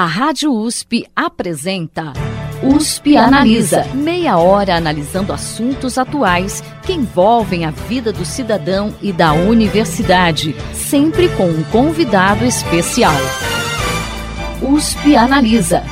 A Rádio USP apresenta USP Analisa. Meia hora analisando assuntos atuais que envolvem a vida do cidadão e da universidade, sempre com um convidado especial. USP Analisa.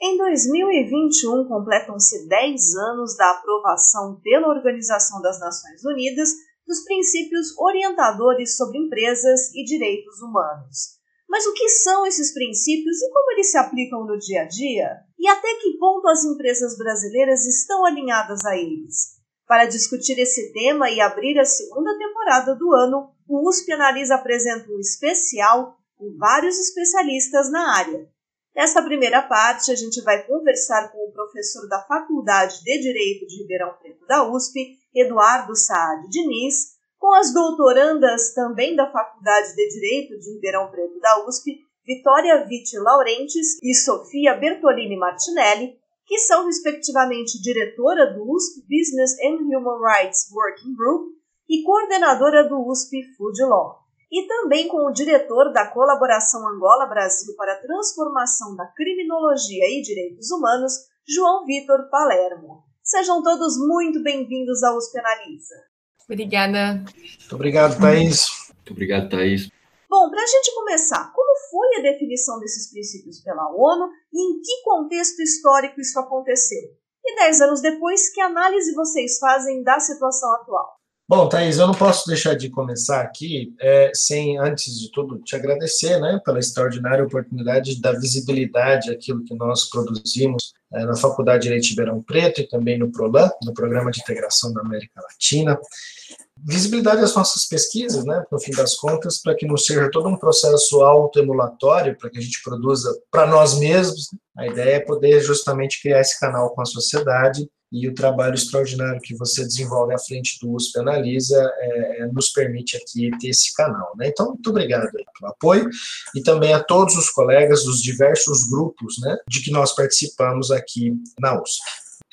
Em 2021, completam-se 10 anos da aprovação pela Organização das Nações Unidas dos princípios orientadores sobre empresas e direitos humanos. Mas o que são esses princípios e como eles se aplicam no dia a dia? E até que ponto as empresas brasileiras estão alinhadas a eles? Para discutir esse tema e abrir a segunda temporada do ano, o USP Analisa apresenta um especial com vários especialistas na área. Nesta primeira parte, a gente vai conversar com o professor da Faculdade de Direito de Ribeirão Preto da USP, Eduardo Saad Diniz, com as doutorandas também da Faculdade de Direito de Ribeirão Preto da USP, Vitória Vitti Laurentes e Sofia Bertolini Martinelli, que são respectivamente diretora do USP Business and Human Rights Working Group e coordenadora do USP Food Law e também com o diretor da Colaboração Angola-Brasil para a Transformação da Criminologia e Direitos Humanos, João Vitor Palermo. Sejam todos muito bem-vindos ao USP Analisa. Obrigada. Muito obrigado, Thaís. Muito obrigado, Thaís. Bom, para a gente começar, como foi a definição desses princípios pela ONU e em que contexto histórico isso aconteceu? E dez anos depois, que análise vocês fazem da situação atual? Bom, Thaís, eu não posso deixar de começar aqui é, sem, antes de tudo, te agradecer né, pela extraordinária oportunidade de dar visibilidade àquilo que nós produzimos é, na Faculdade de Direito de Ribeirão Preto e também no PROLAN, no Programa de Integração da América Latina. Visibilidade das nossas pesquisas, né, no fim das contas, para que não seja todo um processo autoemulatório, para que a gente produza para nós mesmos. A ideia é poder justamente criar esse canal com a sociedade e o trabalho extraordinário que você desenvolve à frente do USP Analisa é, é, nos permite aqui ter esse canal. Né? Então, muito obrigado pelo apoio e também a todos os colegas dos diversos grupos né, de que nós participamos aqui na USP.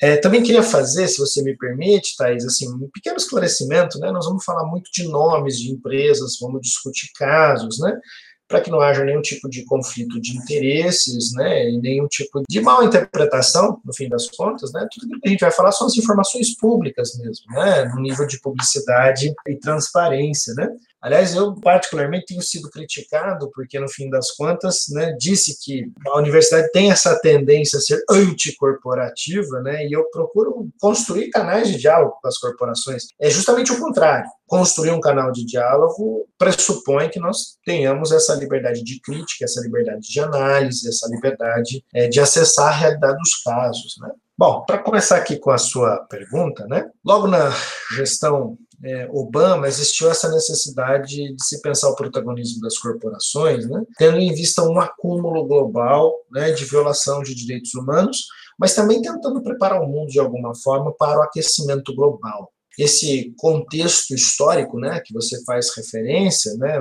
É, também queria fazer, se você me permite, Thais, assim, um pequeno esclarecimento, né? Nós vamos falar muito de nomes de empresas, vamos discutir casos, né? Para que não haja nenhum tipo de conflito de interesses, né, e nenhum tipo de mal interpretação, no fim das contas, né, tudo que a gente vai falar são as informações públicas mesmo, né, no nível de publicidade e transparência, né. Aliás, eu particularmente tenho sido criticado porque, no fim das contas, né, disse que a universidade tem essa tendência a ser anticorporativa, né, e eu procuro construir canais de diálogo com as corporações. É justamente o contrário. Construir um canal de diálogo pressupõe que nós tenhamos essa liberdade de crítica, essa liberdade de análise, essa liberdade é, de acessar a realidade dos casos, né. Bom, para começar aqui com a sua pergunta, né? Logo na gestão é, Obama existiu essa necessidade de se pensar o protagonismo das corporações, né? Tendo em vista um acúmulo global, né, de violação de direitos humanos, mas também tentando preparar o mundo de alguma forma para o aquecimento global. Esse contexto histórico, né, que você faz referência, né,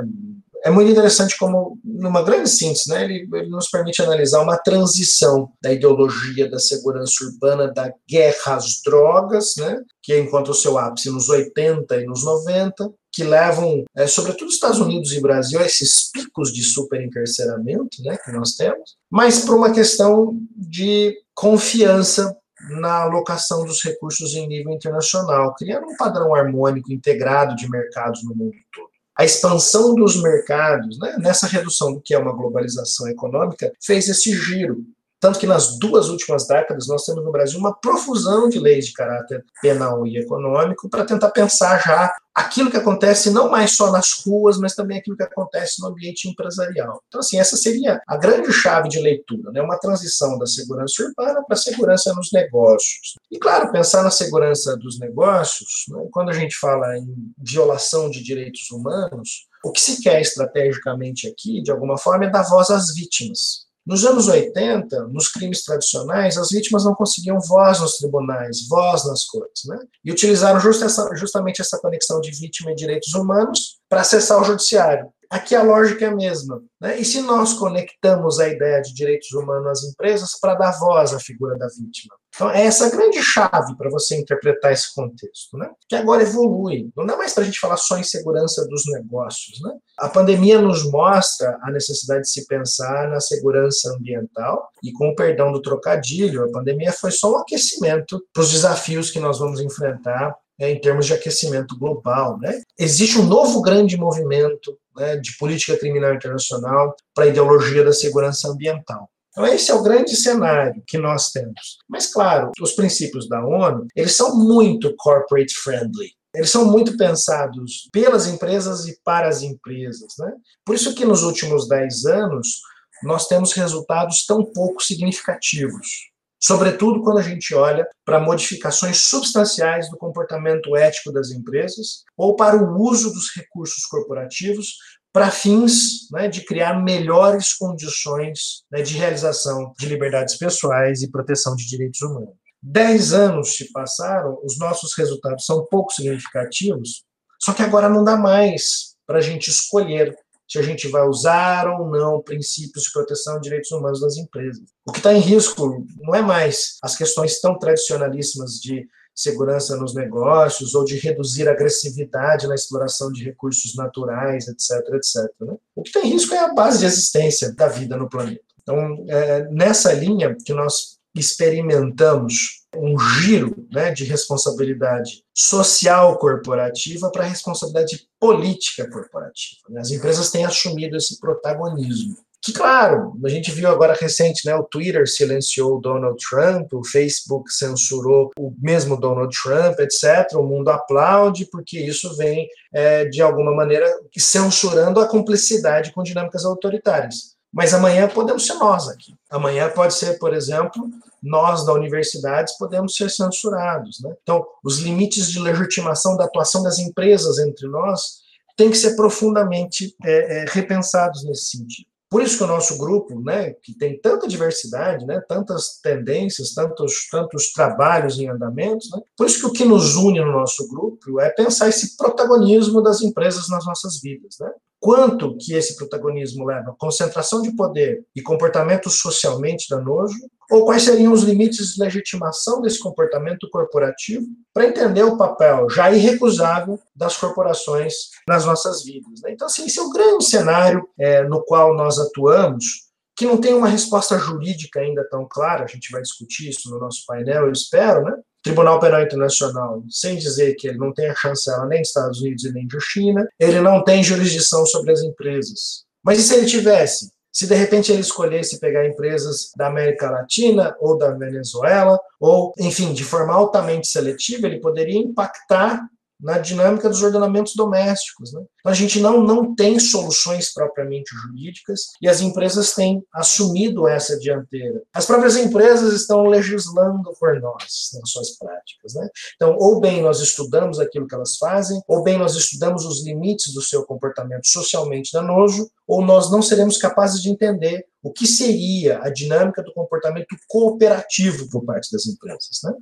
é muito interessante como, numa grande síntese, né, ele, ele, nos permite analisar uma transição da ideologia da segurança urbana, da guerra às drogas, né, que encontra o seu ápice nos 80 e nos 90, que levam, é, sobretudo Estados Unidos e Brasil, a esses picos de superencarceramento né, que nós temos, mas por uma questão de confiança na alocação dos recursos em nível internacional, criando um padrão harmônico integrado de mercados no mundo todo a expansão dos mercados, né, nessa redução do que é uma globalização econômica, fez esse giro. Tanto que nas duas últimas décadas nós temos no Brasil uma profusão de leis de caráter penal e econômico para tentar pensar já aquilo que acontece não mais só nas ruas, mas também aquilo que acontece no ambiente empresarial. Então, assim, essa seria a grande chave de leitura, né? uma transição da segurança urbana para a segurança nos negócios. E, claro, pensar na segurança dos negócios, né? quando a gente fala em violação de direitos humanos, o que se quer estrategicamente aqui, de alguma forma, é dar voz às vítimas. Nos anos 80, nos crimes tradicionais, as vítimas não conseguiam voz nos tribunais, voz nas cortes, né? E utilizaram just essa, justamente essa conexão de vítima e direitos humanos para acessar o judiciário. Aqui a lógica é a mesma. Né? E se nós conectamos a ideia de direitos humanos às empresas para dar voz à figura da vítima? Então, é essa grande chave para você interpretar esse contexto, né? que agora evolui. Não dá mais para a gente falar só em segurança dos negócios. Né? A pandemia nos mostra a necessidade de se pensar na segurança ambiental, e com o perdão do trocadilho, a pandemia foi só um aquecimento para os desafios que nós vamos enfrentar é, em termos de aquecimento global. Né? Existe um novo grande movimento né, de política criminal internacional para a ideologia da segurança ambiental. Então, esse é o grande cenário que nós temos. Mas, claro, os princípios da ONU, eles são muito corporate friendly. Eles são muito pensados pelas empresas e para as empresas. Né? Por isso que nos últimos 10 anos, nós temos resultados tão pouco significativos sobretudo quando a gente olha para modificações substanciais do comportamento ético das empresas ou para o uso dos recursos corporativos para fins né, de criar melhores condições né, de realização de liberdades pessoais e proteção de direitos humanos. Dez anos se passaram, os nossos resultados são pouco significativos, só que agora não dá mais para a gente escolher se a gente vai usar ou não princípios de proteção de direitos humanos nas empresas. O que está em risco não é mais as questões tão tradicionalíssimas de segurança nos negócios ou de reduzir a agressividade na exploração de recursos naturais, etc, etc. Né? O que está em risco é a base de existência da vida no planeta. Então, é nessa linha que nós experimentamos um giro né, de responsabilidade social corporativa para responsabilidade política corporativa. Né? As empresas têm assumido esse protagonismo. Que, claro, a gente viu agora recente, né, o Twitter silenciou o Donald Trump, o Facebook censurou o mesmo Donald Trump, etc. O mundo aplaude porque isso vem, é, de alguma maneira, censurando a cumplicidade com dinâmicas autoritárias. Mas amanhã podemos ser nós aqui. Amanhã pode ser, por exemplo, nós da universidade podemos ser censurados. Né? Então, os limites de legitimação da atuação das empresas entre nós têm que ser profundamente é, é, repensados nesse sentido. Por isso que o nosso grupo, né, que tem tanta diversidade, né, tantas tendências, tantos, tantos trabalhos em andamentos, né, por isso que o que nos une no nosso grupo é pensar esse protagonismo das empresas nas nossas vidas. Né? Quanto que esse protagonismo leva? Concentração de poder e comportamento socialmente danoso, ou quais seriam os limites de legitimação desse comportamento corporativo para entender o papel já irrecusável das corporações nas nossas vidas. Né? Então, assim, esse é o grande cenário é, no qual nós atuamos, que não tem uma resposta jurídica ainda tão clara, a gente vai discutir isso no nosso painel, eu espero, né? Tribunal Penal Internacional, sem dizer que ele não tem a chancela nem dos Estados Unidos e nem da China, ele não tem jurisdição sobre as empresas. Mas e se ele tivesse? Se de repente ele escolhesse pegar empresas da América Latina ou da Venezuela, ou, enfim, de forma altamente seletiva, ele poderia impactar na dinâmica dos ordenamentos domésticos. Né? Então, a gente não, não tem soluções propriamente jurídicas e as empresas têm assumido essa dianteira. As próprias empresas estão legislando por nós nas suas práticas. Né? Então, ou bem nós estudamos aquilo que elas fazem, ou bem nós estudamos os limites do seu comportamento socialmente danoso, ou nós não seremos capazes de entender o que seria a dinâmica do comportamento cooperativo por parte das empresas. Né?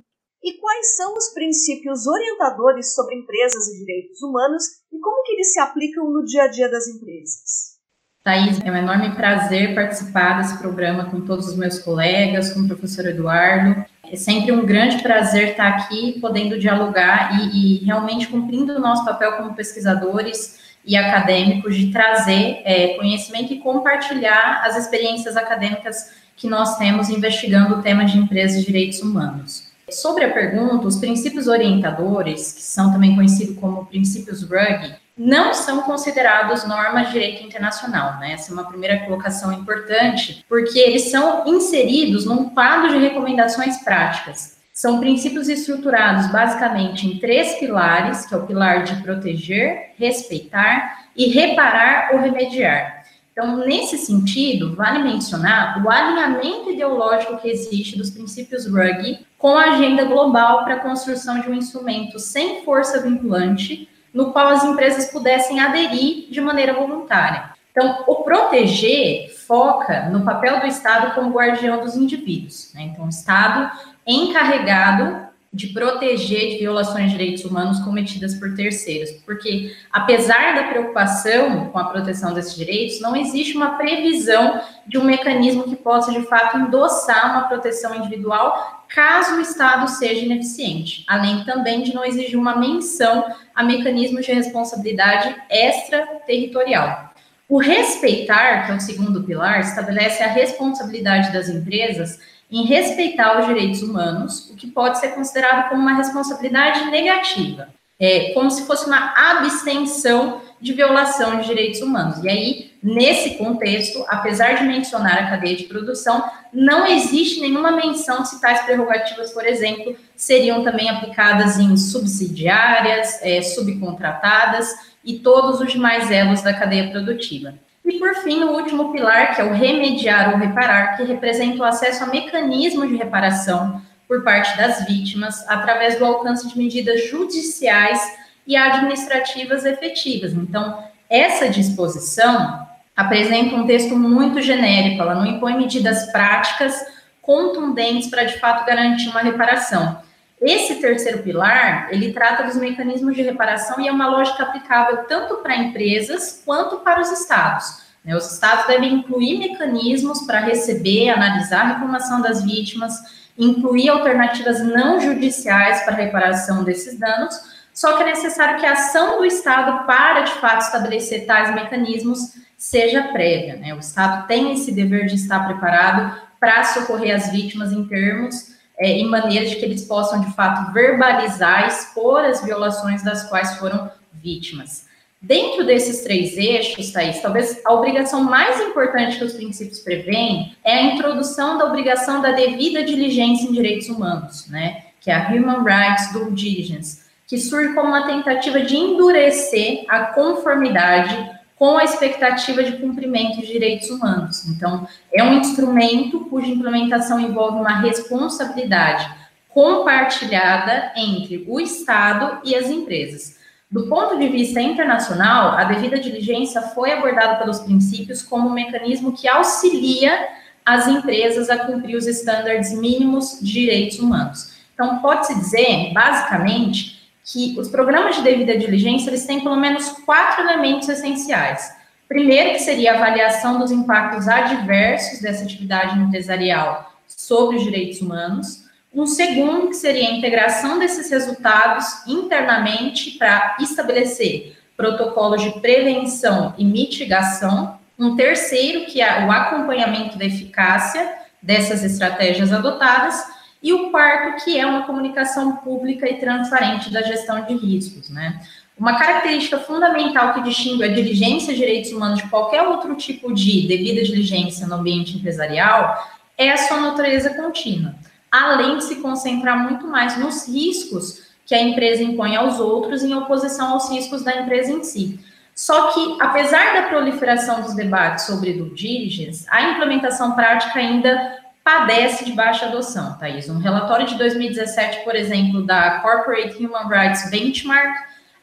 E quais são os princípios orientadores sobre empresas e direitos humanos e como que eles se aplicam no dia a dia das empresas. Thaís, é um enorme prazer participar desse programa com todos os meus colegas, com o professor Eduardo. É sempre um grande prazer estar aqui, podendo dialogar e, e realmente cumprindo o nosso papel como pesquisadores e acadêmicos de trazer é, conhecimento e compartilhar as experiências acadêmicas que nós temos investigando o tema de empresas e direitos humanos. Sobre a pergunta, os princípios orientadores, que são também conhecidos como princípios RUG, não são considerados normas de direito internacional, né? Essa é uma primeira colocação importante, porque eles são inseridos num quadro de recomendações práticas. São princípios estruturados basicamente em três pilares, que é o pilar de proteger, respeitar e reparar ou remediar. Então, nesse sentido, vale mencionar o alinhamento ideológico que existe dos princípios RUG com a agenda global para a construção de um instrumento sem força vinculante, no qual as empresas pudessem aderir de maneira voluntária. Então, o proteger foca no papel do Estado como guardião dos indivíduos. Né? Então, o Estado encarregado de proteger de violações de direitos humanos cometidas por terceiros, porque apesar da preocupação com a proteção desses direitos, não existe uma previsão de um mecanismo que possa de fato endossar uma proteção individual caso o Estado seja ineficiente, além também de não exigir uma menção a mecanismos de responsabilidade extraterritorial. O respeitar, que é o segundo pilar, estabelece a responsabilidade das empresas em respeitar os direitos humanos, o que pode ser considerado como uma responsabilidade negativa, é, como se fosse uma abstenção de violação de direitos humanos. E aí, nesse contexto, apesar de mencionar a cadeia de produção, não existe nenhuma menção se tais prerrogativas, por exemplo, seriam também aplicadas em subsidiárias, é, subcontratadas e todos os demais elos da cadeia produtiva. E, por fim, o último pilar, que é o remediar ou reparar, que representa o acesso a mecanismos de reparação por parte das vítimas através do alcance de medidas judiciais e administrativas efetivas. Então, essa disposição apresenta um texto muito genérico, ela não impõe medidas práticas contundentes para de fato garantir uma reparação. Esse terceiro pilar, ele trata dos mecanismos de reparação e é uma lógica aplicável tanto para empresas quanto para os estados. Né? Os estados devem incluir mecanismos para receber, analisar a reclamação das vítimas, incluir alternativas não judiciais para reparação desses danos, só que é necessário que a ação do Estado para, de fato, estabelecer tais mecanismos seja prévia. Né? O Estado tem esse dever de estar preparado para socorrer as vítimas em termos é, em maneira de que eles possam, de fato, verbalizar, expor as violações das quais foram vítimas. Dentro desses três eixos, Thaís, talvez a obrigação mais importante que os princípios prevêem é a introdução da obrigação da devida diligência em direitos humanos, né? Que é a Human Rights Due Diligence, que surge como uma tentativa de endurecer a conformidade com a expectativa de cumprimento de direitos humanos. Então, é um instrumento cuja implementação envolve uma responsabilidade compartilhada entre o Estado e as empresas. Do ponto de vista internacional, a devida diligência foi abordada pelos princípios como um mecanismo que auxilia as empresas a cumprir os estándares mínimos de direitos humanos. Então, pode-se dizer, basicamente, que os programas de devida diligência eles têm pelo menos quatro elementos essenciais. Primeiro, que seria a avaliação dos impactos adversos dessa atividade empresarial sobre os direitos humanos. Um segundo, que seria a integração desses resultados internamente para estabelecer protocolos de prevenção e mitigação. Um terceiro, que é o acompanhamento da eficácia dessas estratégias adotadas e o quarto, que é uma comunicação pública e transparente da gestão de riscos, né? Uma característica fundamental que distingue a diligência de direitos humanos de qualquer outro tipo de devida diligência no ambiente empresarial é a sua natureza contínua, além de se concentrar muito mais nos riscos que a empresa impõe aos outros em oposição aos riscos da empresa em si. Só que, apesar da proliferação dos debates sobre due diligence, a implementação prática ainda padece de baixa adoção, Thaís. Um relatório de 2017, por exemplo, da Corporate Human Rights Benchmark,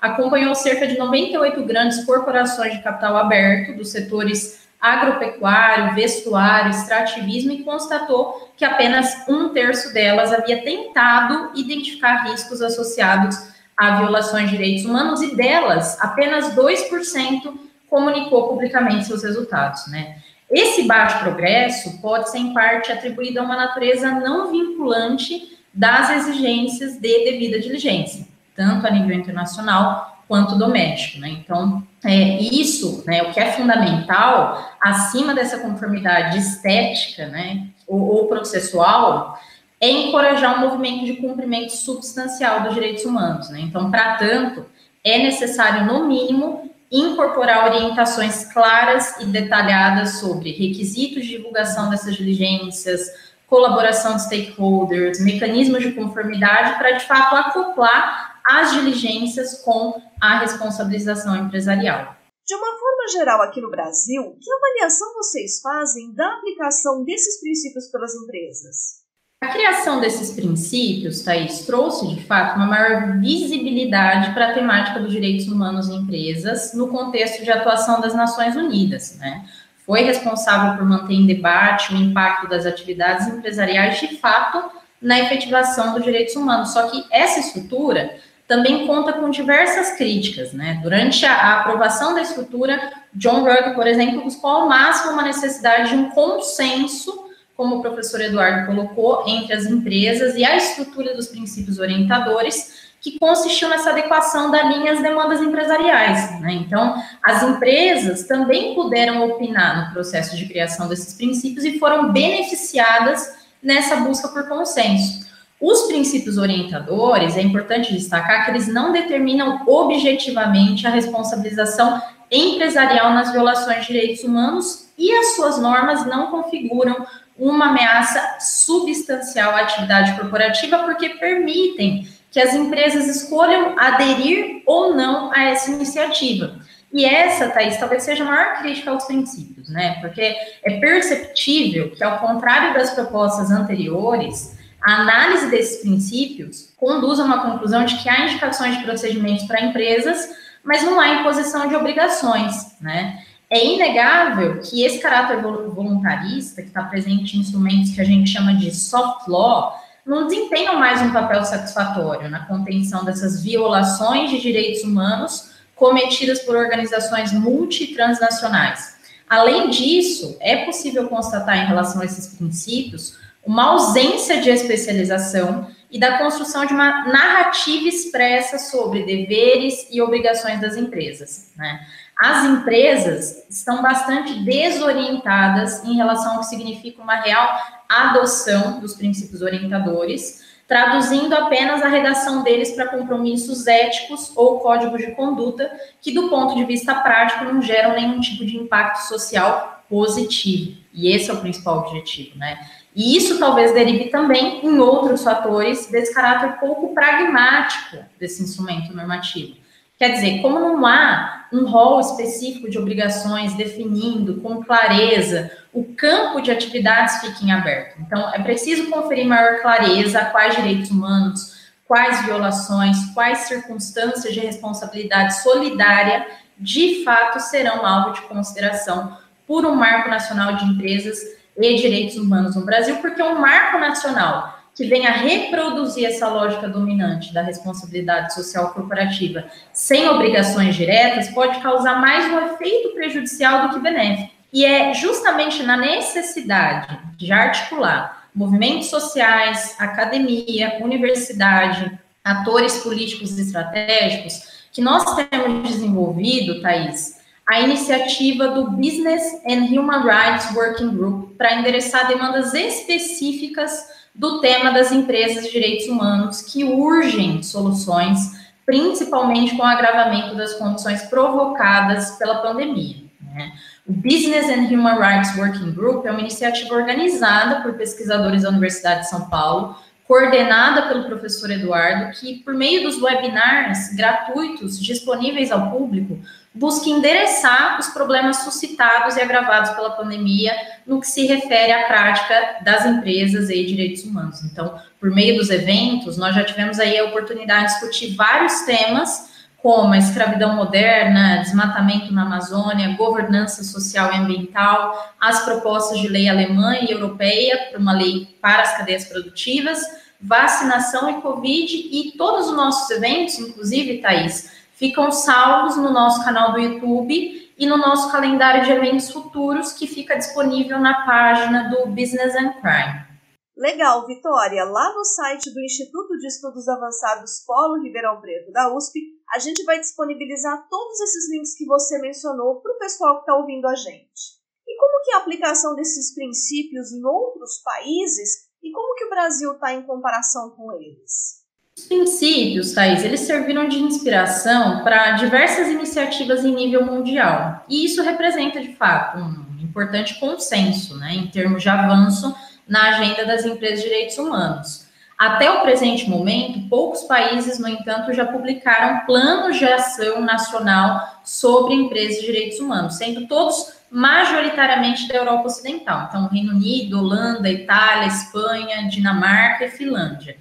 acompanhou cerca de 98 grandes corporações de capital aberto dos setores agropecuário, vestuário, extrativismo e constatou que apenas um terço delas havia tentado identificar riscos associados a violações de direitos humanos e delas apenas 2% comunicou publicamente seus resultados, né? Esse baixo progresso pode ser, em parte, atribuído a uma natureza não vinculante das exigências de devida diligência, tanto a nível internacional quanto doméstico. Né? Então, é, isso, né, o que é fundamental, acima dessa conformidade estética né, ou, ou processual, é encorajar um movimento de cumprimento substancial dos direitos humanos. Né? Então, para tanto, é necessário, no mínimo, incorporar orientações claras e detalhadas sobre requisitos de divulgação dessas diligências, colaboração de stakeholders, mecanismos de conformidade para, de fato, acoplar as diligências com a responsabilização empresarial. De uma forma geral, aqui no Brasil, que avaliação vocês fazem da aplicação desses princípios pelas empresas? A criação desses princípios, Thaís, trouxe, de fato, uma maior visibilidade para a temática dos direitos humanos em empresas no contexto de atuação das Nações Unidas, né? Foi responsável por manter em debate o impacto das atividades empresariais, de fato, na efetivação dos direitos humanos. Só que essa estrutura também conta com diversas críticas, né? Durante a, aprovação da estrutura, John Rugg, por exemplo, buscou ao máximo uma necessidade de um consenso, como o professor Eduardo colocou, entre as empresas e a estrutura dos princípios orientadores, que consistiu nessa adequação da linha às demandas empresariais. Né? Então, as empresas também puderam opinar no processo de criação desses princípios e foram beneficiadas nessa busca por consenso. Os princípios orientadores, é importante destacar que eles não determinam objetivamente a responsabilização empresarial nas violações de direitos humanos e as suas normas não configuram uma ameaça substancial à atividade corporativa porque permitem que as empresas escolham aderir ou não a essa iniciativa. E essa, Thaís, talvez seja a maior crítica aos princípios, né? Porque é perceptível que, ao contrário das propostas anteriores, a análise desses princípios conduz a uma conclusão de que há indicações de procedimentos para empresas, mas não há imposição de obrigações, né? É inegável que esse caráter voluntarista, que está presente em instrumentos que a gente chama de soft law, não desempenham mais um papel satisfatório na contenção dessas violações de direitos humanos cometidas por organizações multitransnacionais. Além disso, é possível constatar em relação a esses princípios uma ausência de especialização e da construção de uma narrativa expressa sobre deveres e obrigações das empresas. Né? As empresas estão bastante desorientadas em relação ao que significa uma real adoção dos princípios orientadores, traduzindo apenas a redação deles para compromissos éticos ou códigos de conduta que, do ponto de vista prático, não geram nenhum tipo de impacto social positivo. E esse é o principal objetivo, né? E isso talvez derive também em outros fatores desse caráter pouco pragmático desse instrumento normativo. Quer dizer, como não há um rol específico de obrigações definindo com clareza o campo de atividades fica em aberto. Então, é preciso conferir maior clareza a quais direitos humanos, quais violações, quais circunstâncias de responsabilidade solidária de fato serão alvo de consideração por um marco nacional de empresas e direitos humanos no Brasil, porque um marco nacional que venha reproduzir essa lógica dominante da responsabilidade social corporativa sem obrigações diretas pode causar mais um efeito prejudicial do que benéfico. E é justamente na necessidade de articular movimentos sociais, academia, universidade, atores políticos estratégicos que nós temos desenvolvido, Thaís, a iniciativa do Business and Human Rights Working Group para endereçar demandas específicas do tema das empresas de direitos humanos que urgem soluções, principalmente com o agravamento das condições provocadas pela pandemia. Né? O Business and Human Rights Working Group é uma iniciativa organizada por pesquisadores da Universidade de São Paulo, coordenada pelo professor Eduardo, que, por meio dos webinars gratuitos disponíveis ao público, busca endereçar os problemas suscitados e agravados pela pandemia no que se refere à prática das empresas e direitos humanos. Então, por meio dos eventos, nós já tivemos aí a oportunidade de discutir vários temas, como a escravidão moderna, desmatamento na Amazônia, governança social e ambiental, as propostas de lei alemã e europeia para uma lei para as cadeias produtivas, vacinação e Covid e todos os nossos eventos, inclusive, Thaís, ficam salvos no nosso canal do YouTube e no nosso calendário de eventos futuros, que fica disponível na página do Business and Crime. Legal, Vitória. Lá no site do Instituto de Estudos Avançados Polo Ribeirão Preto da USP, a gente vai disponibilizar todos esses links que você mencionou para o pessoal que está ouvindo a gente. E como que é a aplicação desses princípios em outros países e como que o Brasil está em comparação com eles? Os princípios, Thais, eles serviram de inspiração para diversas iniciativas em nível mundial. E isso representa, de fato, um importante consenso, né, em termos de avanço na agenda das empresas de direitos humanos. Até o presente momento, poucos países, no entanto, já publicaram planos de ação nacional sobre empresas de direitos humanos, sendo todos majoritariamente da Europa Ocidental. Então, Reino Unido, Holanda, Itália, Espanha, Dinamarca e Finlândia.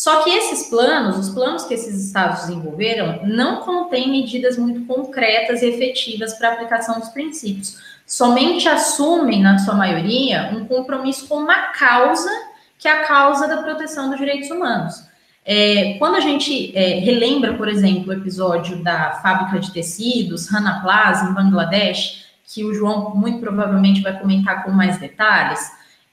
Só que esses planos, os planos que esses estados desenvolveram, não contêm medidas muito concretas e efetivas para a aplicação dos princípios. Somente assumem, na sua maioria, um compromisso com uma causa que é a causa da proteção dos direitos humanos. É, quando a gente é, relembra, por exemplo, o episódio da fábrica de tecidos, Rana Plaza, em Bangladesh, que o João muito provavelmente vai comentar com mais detalhes,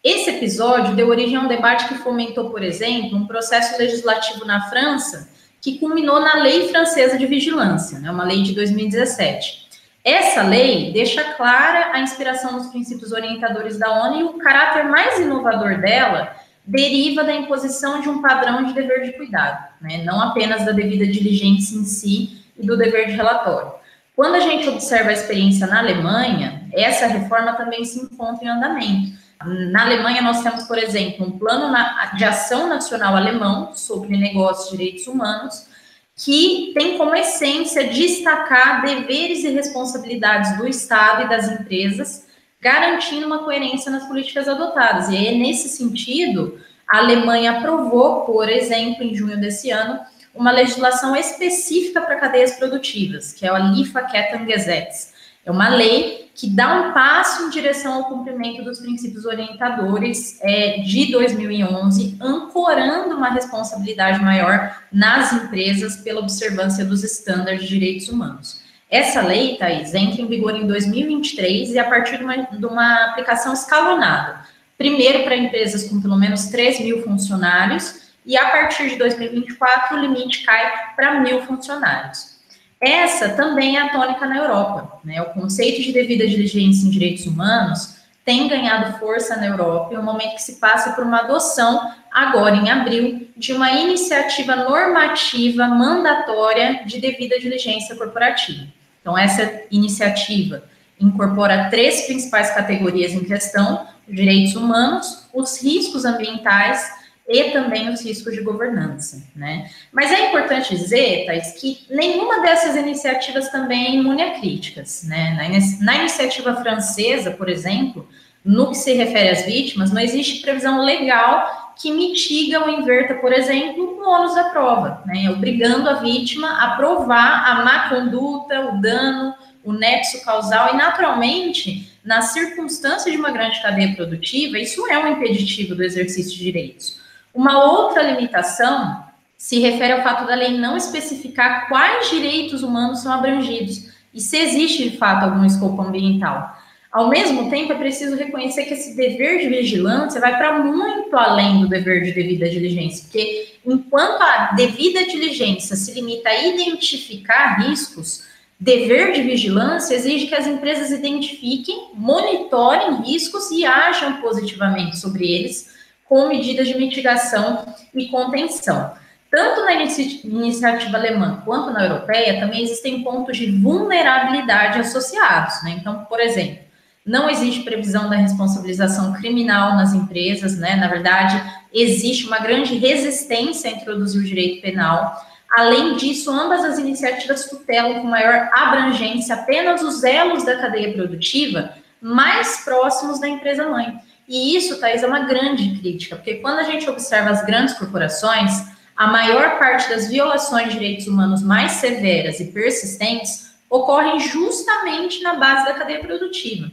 esse episódio deu origem a um debate que fomentou, por exemplo, um processo legislativo na França que culminou na Lei Francesa de Vigilância, né, uma lei de 2017. Essa lei deixa clara a inspiração dos princípios orientadores da ONU e o caráter mais inovador dela deriva da imposição de um padrão de dever de cuidado, né, não apenas da devida diligência em si e do dever de relatório. Quando a gente observa a experiência na Alemanha, essa reforma também se encontra em andamento. Na Alemanha, nós temos, por exemplo, um plano de ação nacional alemão sobre negócios e direitos humanos, que tem como essência destacar deveres e responsabilidades do Estado e das empresas, garantindo uma coerência nas políticas adotadas. E aí, nesse sentido, a Alemanha aprovou, por exemplo, em junho desse ano, uma legislação específica para cadeias produtivas, que é a Lieferkettengesetz. É uma lei que dá um passo em direção ao cumprimento dos princípios orientadores é, de 2011, ancorando uma responsabilidade maior nas empresas pela observância dos estándares de direitos humanos. Essa lei, Thaís, entra em vigor em 2023 e a partir de uma, de uma aplicação escalonada. Primeiro para empresas com pelo menos 3 mil funcionários, e a partir de 2024 o limite cai para mil funcionários. Essa também é a tônica na Europa. Né? O conceito de devida diligência em direitos humanos tem ganhado força na Europa em um momento que se passa por uma adoção, agora em abril, de uma iniciativa normativa mandatória de devida diligência corporativa. Então, essa iniciativa incorpora três principais categorias em questão: os direitos humanos, os riscos ambientais e também os riscos de governança, né? Mas é importante dizer, Thais, que nenhuma dessas iniciativas também é imune a críticas, né? Na, na iniciativa francesa, por exemplo, no que se refere às vítimas, não existe previsão legal que mitiga ou inverta, por exemplo, o ônus da prova, né? Obrigando a vítima a provar a má conduta, o dano, o nexo causal e, naturalmente, na circunstância de uma grande cadeia produtiva, isso é um impeditivo do exercício de direitos. Uma outra limitação se refere ao fato da lei não especificar quais direitos humanos são abrangidos e se existe de fato algum escopo ambiental. Ao mesmo tempo, é preciso reconhecer que esse dever de vigilância vai para muito além do dever de devida diligência, porque enquanto a devida diligência se limita a identificar riscos, dever de vigilância exige que as empresas identifiquem, monitorem riscos e ajam positivamente sobre eles com medidas de mitigação e contenção. Tanto na inici iniciativa alemã quanto na europeia, também existem pontos de vulnerabilidade associados. Né? Então, por exemplo, não existe previsão da responsabilização criminal nas empresas, né? Na verdade, existe uma grande resistência a introduzir o direito penal. Além disso, ambas as iniciativas tutelam com maior abrangência apenas os elos da cadeia produtiva mais próximos da empresa mãe. E isso, Thais, é uma grande crítica, porque quando a gente observa as grandes corporações, a maior parte das violações de direitos humanos mais severas e persistentes ocorrem justamente na base da cadeia produtiva.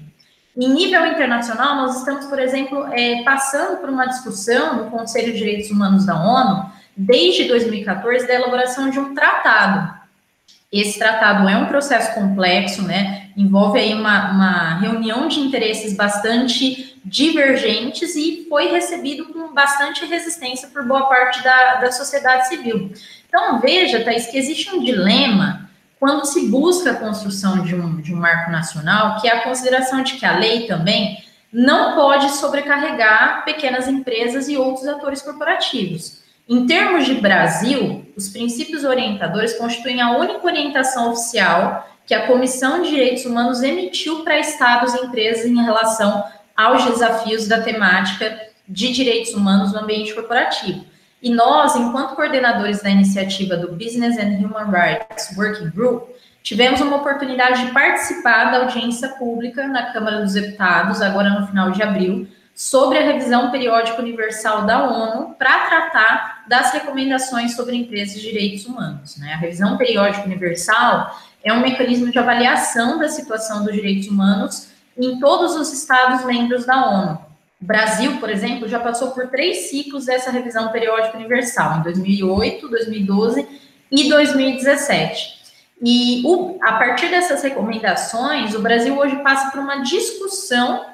Em nível internacional, nós estamos, por exemplo, é, passando por uma discussão no Conselho de Direitos Humanos da ONU, desde 2014, da elaboração de um tratado. Esse tratado é um processo complexo, né? Envolve aí uma, uma reunião de interesses bastante divergentes e foi recebido com bastante resistência por boa parte da, da sociedade civil. Então, veja, Thais, que existe um dilema quando se busca a construção de um, de um marco nacional, que é a consideração de que a lei também não pode sobrecarregar pequenas empresas e outros atores corporativos. Em termos de Brasil, os princípios orientadores constituem a única orientação oficial que a Comissão de Direitos Humanos emitiu para estados e empresas em relação aos desafios da temática de direitos humanos no ambiente corporativo. E nós, enquanto coordenadores da iniciativa do Business and Human Rights Working Group, tivemos uma oportunidade de participar da audiência pública na Câmara dos Deputados, agora no final de abril, sobre a revisão periódica universal da ONU para tratar das recomendações sobre empresas de direitos humanos. Né? A revisão periódica universal é um mecanismo de avaliação da situação dos direitos humanos em todos os Estados membros da ONU. O Brasil, por exemplo, já passou por três ciclos dessa revisão periódica universal, em 2008, 2012 e 2017. E o, a partir dessas recomendações, o Brasil hoje passa por uma discussão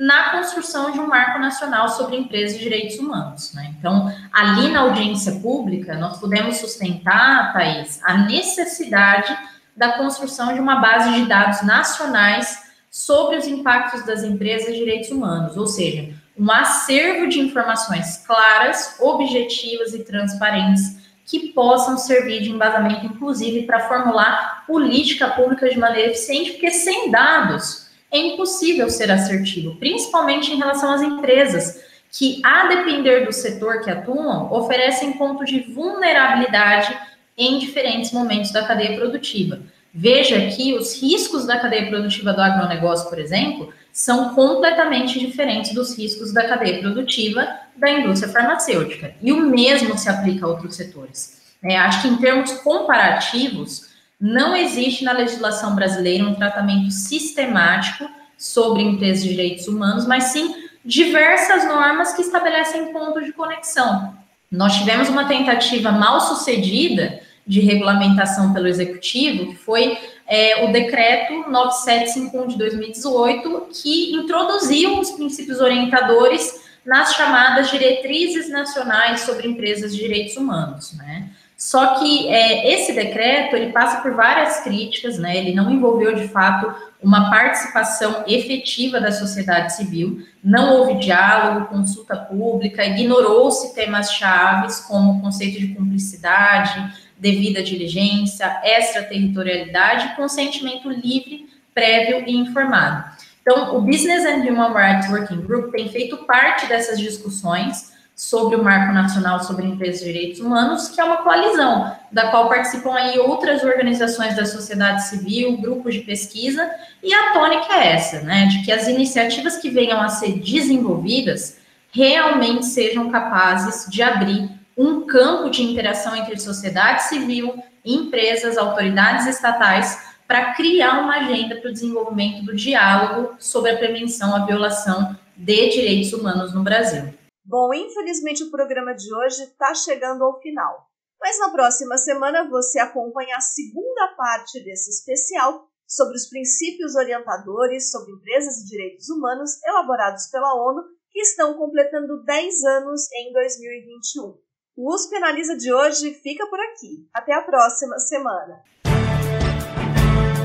na construção de um marco nacional sobre empresas e direitos humanos. Né? Então, ali na audiência pública, nós pudemos sustentar, Thaís, a necessidade da construção de uma base de dados nacionais sobre os impactos das empresas e direitos humanos, ou seja, um acervo de informações claras, objetivas e transparentes que possam servir de embasamento, inclusive, para formular política pública de maneira eficiente, porque sem dados é impossível ser assertivo, principalmente em relação às empresas, que, a depender do setor que atuam, oferecem ponto de vulnerabilidade em diferentes momentos da cadeia produtiva. Veja que os riscos da cadeia produtiva do agronegócio, por exemplo, são completamente diferentes dos riscos da cadeia produtiva da indústria farmacêutica. E o mesmo se aplica a outros setores. É, acho que em termos comparativos, não existe na legislação brasileira um tratamento sistemático sobre empresas de direitos humanos, mas sim diversas normas que estabelecem pontos de conexão. Nós tivemos uma tentativa mal sucedida de regulamentação pelo executivo, que foi é, o decreto 9751 de 2018, que introduziu os princípios orientadores nas chamadas diretrizes nacionais sobre empresas de direitos humanos, né? Só que é, esse decreto ele passa por várias críticas, né? Ele não envolveu de fato uma participação efetiva da sociedade civil, não houve diálogo, consulta pública, ignorou-se temas chaves como o conceito de cumplicidade, devida diligência, extraterritorialidade consentimento livre, prévio e informado. Então, o Business and Human Rights Working Group tem feito parte dessas discussões sobre o Marco Nacional sobre Empresas e Direitos Humanos, que é uma coalizão, da qual participam aí outras organizações da sociedade civil, grupos de pesquisa, e a tônica é essa, né, de que as iniciativas que venham a ser desenvolvidas realmente sejam capazes de abrir um campo de interação entre sociedade civil, empresas, autoridades estatais, para criar uma agenda para o desenvolvimento do diálogo sobre a prevenção à violação de direitos humanos no Brasil. Bom, infelizmente o programa de hoje está chegando ao final. Mas na próxima semana você acompanha a segunda parte desse especial sobre os princípios orientadores sobre empresas e direitos humanos elaborados pela ONU que estão completando 10 anos em 2021. O USP Analisa de hoje fica por aqui. Até a próxima semana.